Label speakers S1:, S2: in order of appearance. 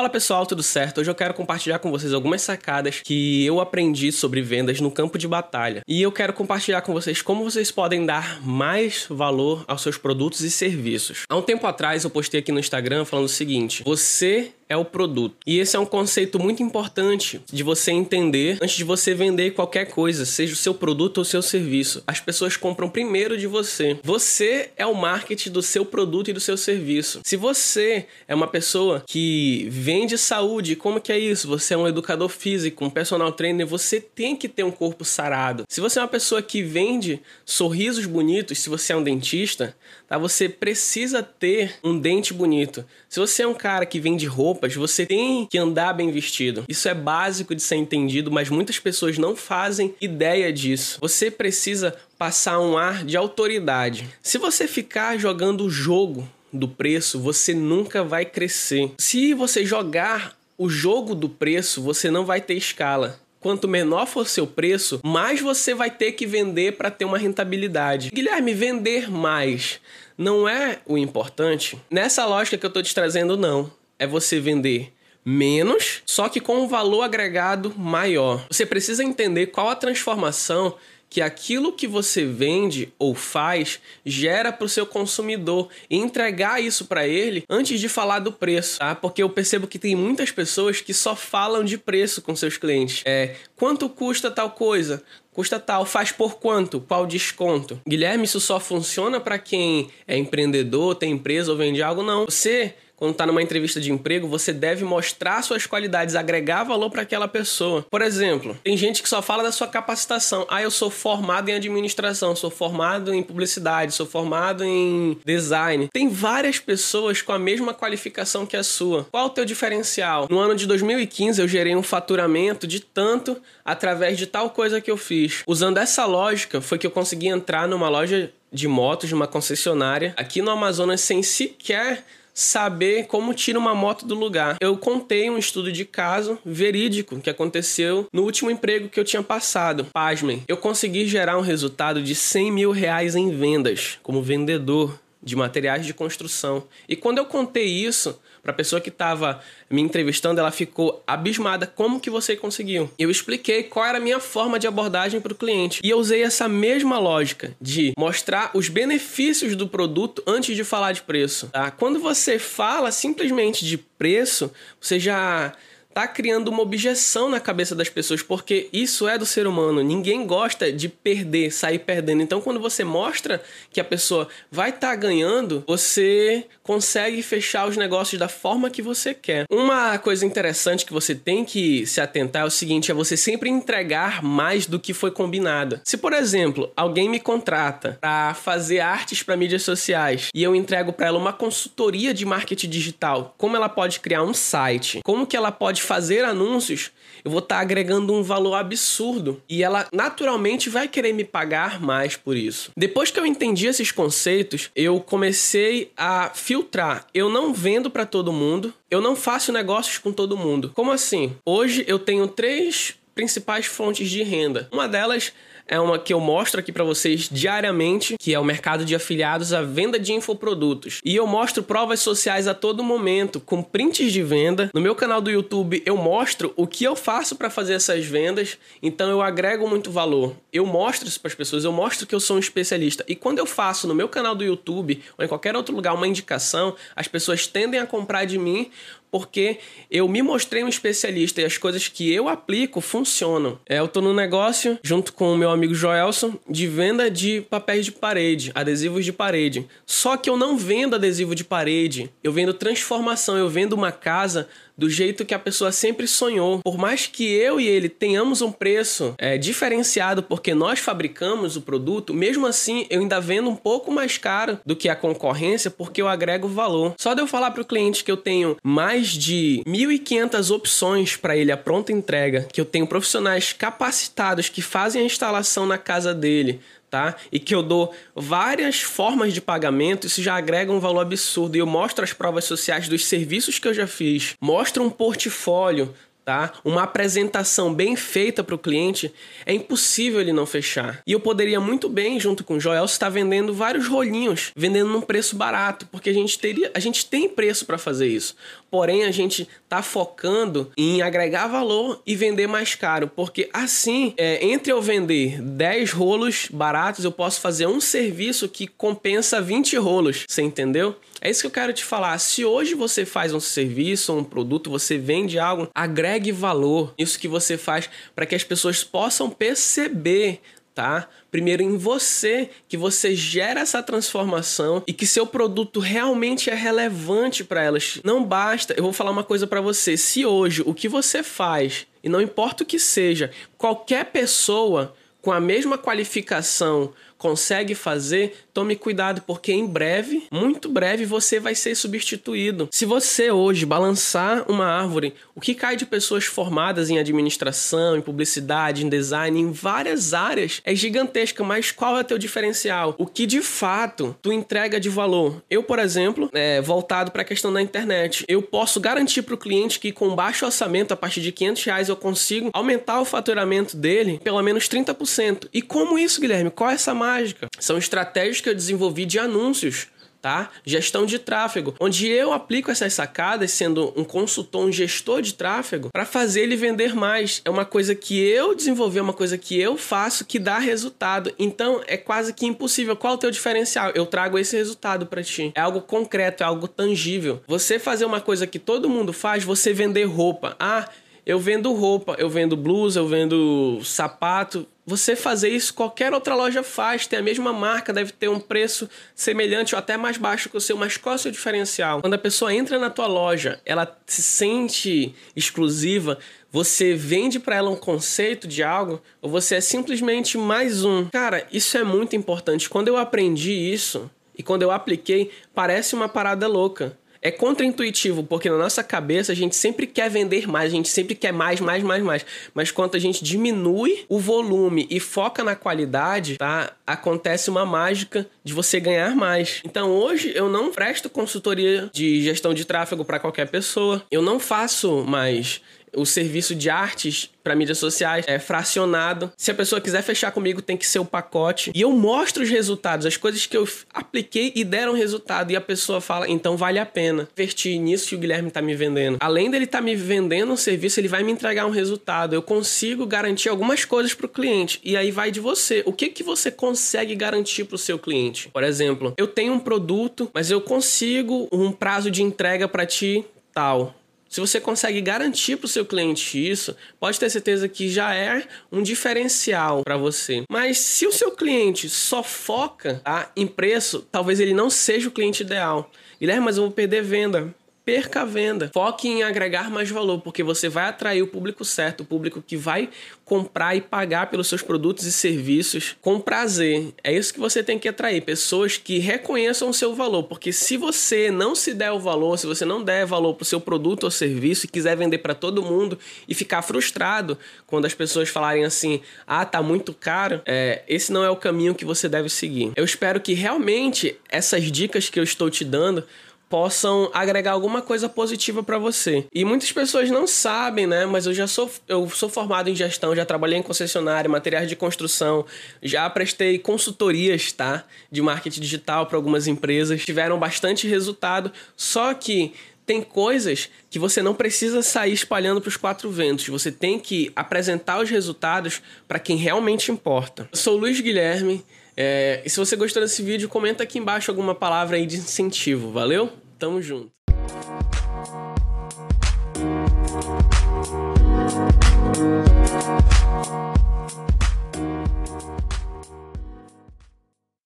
S1: Fala pessoal, tudo certo? Hoje eu quero compartilhar com vocês algumas sacadas que eu aprendi sobre vendas no campo de batalha. E eu quero compartilhar com vocês como vocês podem dar mais valor aos seus produtos e serviços. Há um tempo atrás eu postei aqui no Instagram falando o seguinte: você é o produto. E esse é um conceito muito importante de você entender antes de você vender qualquer coisa, seja o seu produto ou o seu serviço. As pessoas compram primeiro de você. Você é o marketing do seu produto e do seu serviço. Se você é uma pessoa que vende saúde, como que é isso? Você é um educador físico, um personal trainer, você tem que ter um corpo sarado. Se você é uma pessoa que vende sorrisos bonitos, se você é um dentista, tá? Você precisa ter um dente bonito. Se você é um cara que vende roupa, roupas, você tem que andar bem vestido. Isso é básico de ser entendido, mas muitas pessoas não fazem ideia disso. Você precisa passar um ar de autoridade. Se você ficar jogando o jogo do preço, você nunca vai crescer. Se você jogar o jogo do preço, você não vai ter escala. Quanto menor for seu preço, mais você vai ter que vender para ter uma rentabilidade. Guilherme, vender mais não é o importante? Nessa lógica que eu estou te trazendo, não é você vender menos, só que com um valor agregado maior. Você precisa entender qual a transformação que aquilo que você vende ou faz gera para o seu consumidor e entregar isso para ele antes de falar do preço, tá? Porque eu percebo que tem muitas pessoas que só falam de preço com seus clientes. É quanto custa tal coisa? Custa tal, faz por quanto? Qual desconto? Guilherme, isso só funciona para quem é empreendedor, tem empresa ou vende algo? Não. Você quando está numa entrevista de emprego, você deve mostrar suas qualidades, agregar valor para aquela pessoa. Por exemplo, tem gente que só fala da sua capacitação. Ah, eu sou formado em administração, sou formado em publicidade, sou formado em design. Tem várias pessoas com a mesma qualificação que a sua. Qual o teu diferencial? No ano de 2015, eu gerei um faturamento de tanto através de tal coisa que eu fiz. Usando essa lógica, foi que eu consegui entrar numa loja de motos, de uma concessionária, aqui no Amazonas, sem sequer saber como tira uma moto do lugar. Eu contei um estudo de caso verídico que aconteceu no último emprego que eu tinha passado. Pasmem, eu consegui gerar um resultado de 100 mil reais em vendas como vendedor de materiais de construção. E quando eu contei isso para a pessoa que estava me entrevistando, ela ficou abismada. Como que você conseguiu? Eu expliquei qual era a minha forma de abordagem para o cliente. E eu usei essa mesma lógica de mostrar os benefícios do produto antes de falar de preço. Tá? Quando você fala simplesmente de preço, você já tá criando uma objeção na cabeça das pessoas, porque isso é do ser humano. Ninguém gosta de perder, sair perdendo. Então, quando você mostra que a pessoa vai estar tá ganhando, você consegue fechar os negócios da forma que você quer. Uma coisa interessante que você tem que se atentar é o seguinte: é você sempre entregar mais do que foi combinado. Se, por exemplo, alguém me contrata para fazer artes para mídias sociais e eu entrego para ela uma consultoria de marketing digital, como ela pode criar um site, como que ela pode fazer anúncios, eu vou estar tá agregando um valor absurdo e ela naturalmente vai querer me pagar mais por isso. Depois que eu entendi esses conceitos, eu comecei a filtrar. Eu não vendo para todo mundo, eu não faço negócios com todo mundo. Como assim? Hoje eu tenho três principais fontes de renda. Uma delas é uma que eu mostro aqui para vocês diariamente, que é o mercado de afiliados, a venda de infoprodutos. E eu mostro provas sociais a todo momento, com prints de venda. No meu canal do YouTube eu mostro o que eu faço para fazer essas vendas, então eu agrego muito valor. Eu mostro isso para as pessoas, eu mostro que eu sou um especialista. E quando eu faço no meu canal do YouTube ou em qualquer outro lugar uma indicação, as pessoas tendem a comprar de mim porque eu me mostrei um especialista e as coisas que eu aplico funcionam. É, eu tô no negócio, junto com o meu amigo Joelson, de venda de papéis de parede, adesivos de parede. Só que eu não vendo adesivo de parede, eu vendo transformação, eu vendo uma casa do jeito que a pessoa sempre sonhou. Por mais que eu e ele tenhamos um preço é, diferenciado porque nós fabricamos o produto, mesmo assim eu ainda vendo um pouco mais caro do que a concorrência porque eu agrego valor. Só de eu falar para o cliente que eu tenho mais de 1.500 opções para ele a pronta entrega, que eu tenho profissionais capacitados que fazem a instalação na casa dele, tá? E que eu dou várias formas de pagamento, isso já agrega um valor absurdo. E eu mostro as provas sociais dos serviços que eu já fiz, mostro um portfólio, tá? Uma apresentação bem feita para o cliente, é impossível ele não fechar. E eu poderia muito bem, junto com o Joel, estar vendendo vários rolinhos, vendendo num preço barato, porque a gente teria, a gente tem preço para fazer isso. Porém a gente tá focando em agregar valor e vender mais caro, porque assim, é, entre eu vender 10 rolos baratos, eu posso fazer um serviço que compensa 20 rolos, você entendeu? É isso que eu quero te falar. Se hoje você faz um serviço, um produto, você vende algo, agregue valor. Isso que você faz para que as pessoas possam perceber Primeiro em você, que você gera essa transformação e que seu produto realmente é relevante para elas. Não basta, eu vou falar uma coisa para você, se hoje o que você faz, e não importa o que seja, qualquer pessoa com a mesma qualificação consegue fazer, tome cuidado, porque em breve, muito breve, você vai ser substituído. Se você hoje balançar uma árvore, o que cai de pessoas formadas em administração, em publicidade, em design, em várias áreas, é gigantesca, mas qual é o teu diferencial? O que de fato tu entrega de valor? Eu, por exemplo, é, voltado para a questão da internet, eu posso garantir para o cliente que com baixo orçamento, a partir de 500 reais, eu consigo aumentar o faturamento dele pelo menos 30%. E como isso, Guilherme? Qual é essa mágica. São estratégias que eu desenvolvi de anúncios. Tá? Gestão de tráfego, onde eu aplico essas sacadas sendo um consultor, um gestor de tráfego, para fazer ele vender mais. É uma coisa que eu desenvolvi, é uma coisa que eu faço que dá resultado. Então é quase que impossível. Qual é o teu diferencial? Eu trago esse resultado para ti. É algo concreto, é algo tangível. Você fazer uma coisa que todo mundo faz, você vender roupa. Ah, eu vendo roupa, eu vendo blusa, eu vendo sapato. Você fazer isso, qualquer outra loja faz, tem a mesma marca, deve ter um preço semelhante ou até mais baixo que o seu, mas qual é o seu diferencial? Quando a pessoa entra na tua loja, ela se sente exclusiva, você vende para ela um conceito de algo ou você é simplesmente mais um? Cara, isso é muito importante. Quando eu aprendi isso e quando eu apliquei, parece uma parada louca. É contraintuitivo, porque na nossa cabeça a gente sempre quer vender mais, a gente sempre quer mais, mais, mais, mais. Mas quando a gente diminui o volume e foca na qualidade, tá? Acontece uma mágica de você ganhar mais. Então hoje eu não presto consultoria de gestão de tráfego para qualquer pessoa. Eu não faço mais o serviço de artes para mídias sociais é fracionado. Se a pessoa quiser fechar comigo, tem que ser o pacote. E eu mostro os resultados, as coisas que eu apliquei e deram resultado. E a pessoa fala, então vale a pena investir nisso que o Guilherme tá me vendendo. Além dele tá me vendendo um serviço, ele vai me entregar um resultado. Eu consigo garantir algumas coisas pro cliente. E aí vai de você. O que que você consegue garantir pro seu cliente? Por exemplo, eu tenho um produto, mas eu consigo um prazo de entrega para ti tal. Se você consegue garantir para o seu cliente isso, pode ter certeza que já é um diferencial para você. Mas se o seu cliente só foca tá, em preço, talvez ele não seja o cliente ideal. Guilherme, mas eu vou perder venda perca a venda. Foque em agregar mais valor, porque você vai atrair o público certo, o público que vai comprar e pagar pelos seus produtos e serviços com prazer. É isso que você tem que atrair, pessoas que reconheçam o seu valor, porque se você não se der o valor, se você não der valor para o seu produto ou serviço e quiser vender para todo mundo e ficar frustrado quando as pessoas falarem assim: "Ah, tá muito caro", é, esse não é o caminho que você deve seguir. Eu espero que realmente essas dicas que eu estou te dando possam agregar alguma coisa positiva para você. E muitas pessoas não sabem, né? Mas eu já sou eu sou formado em gestão, já trabalhei em concessionária, materiais de construção, já prestei consultorias, tá? De marketing digital para algumas empresas, tiveram bastante resultado, só que tem coisas que você não precisa sair espalhando para os quatro ventos. Você tem que apresentar os resultados para quem realmente importa. Eu sou o Luiz Guilherme. É, e se você gostou desse vídeo, comenta aqui embaixo alguma palavra aí de incentivo. Valeu? Tamo junto.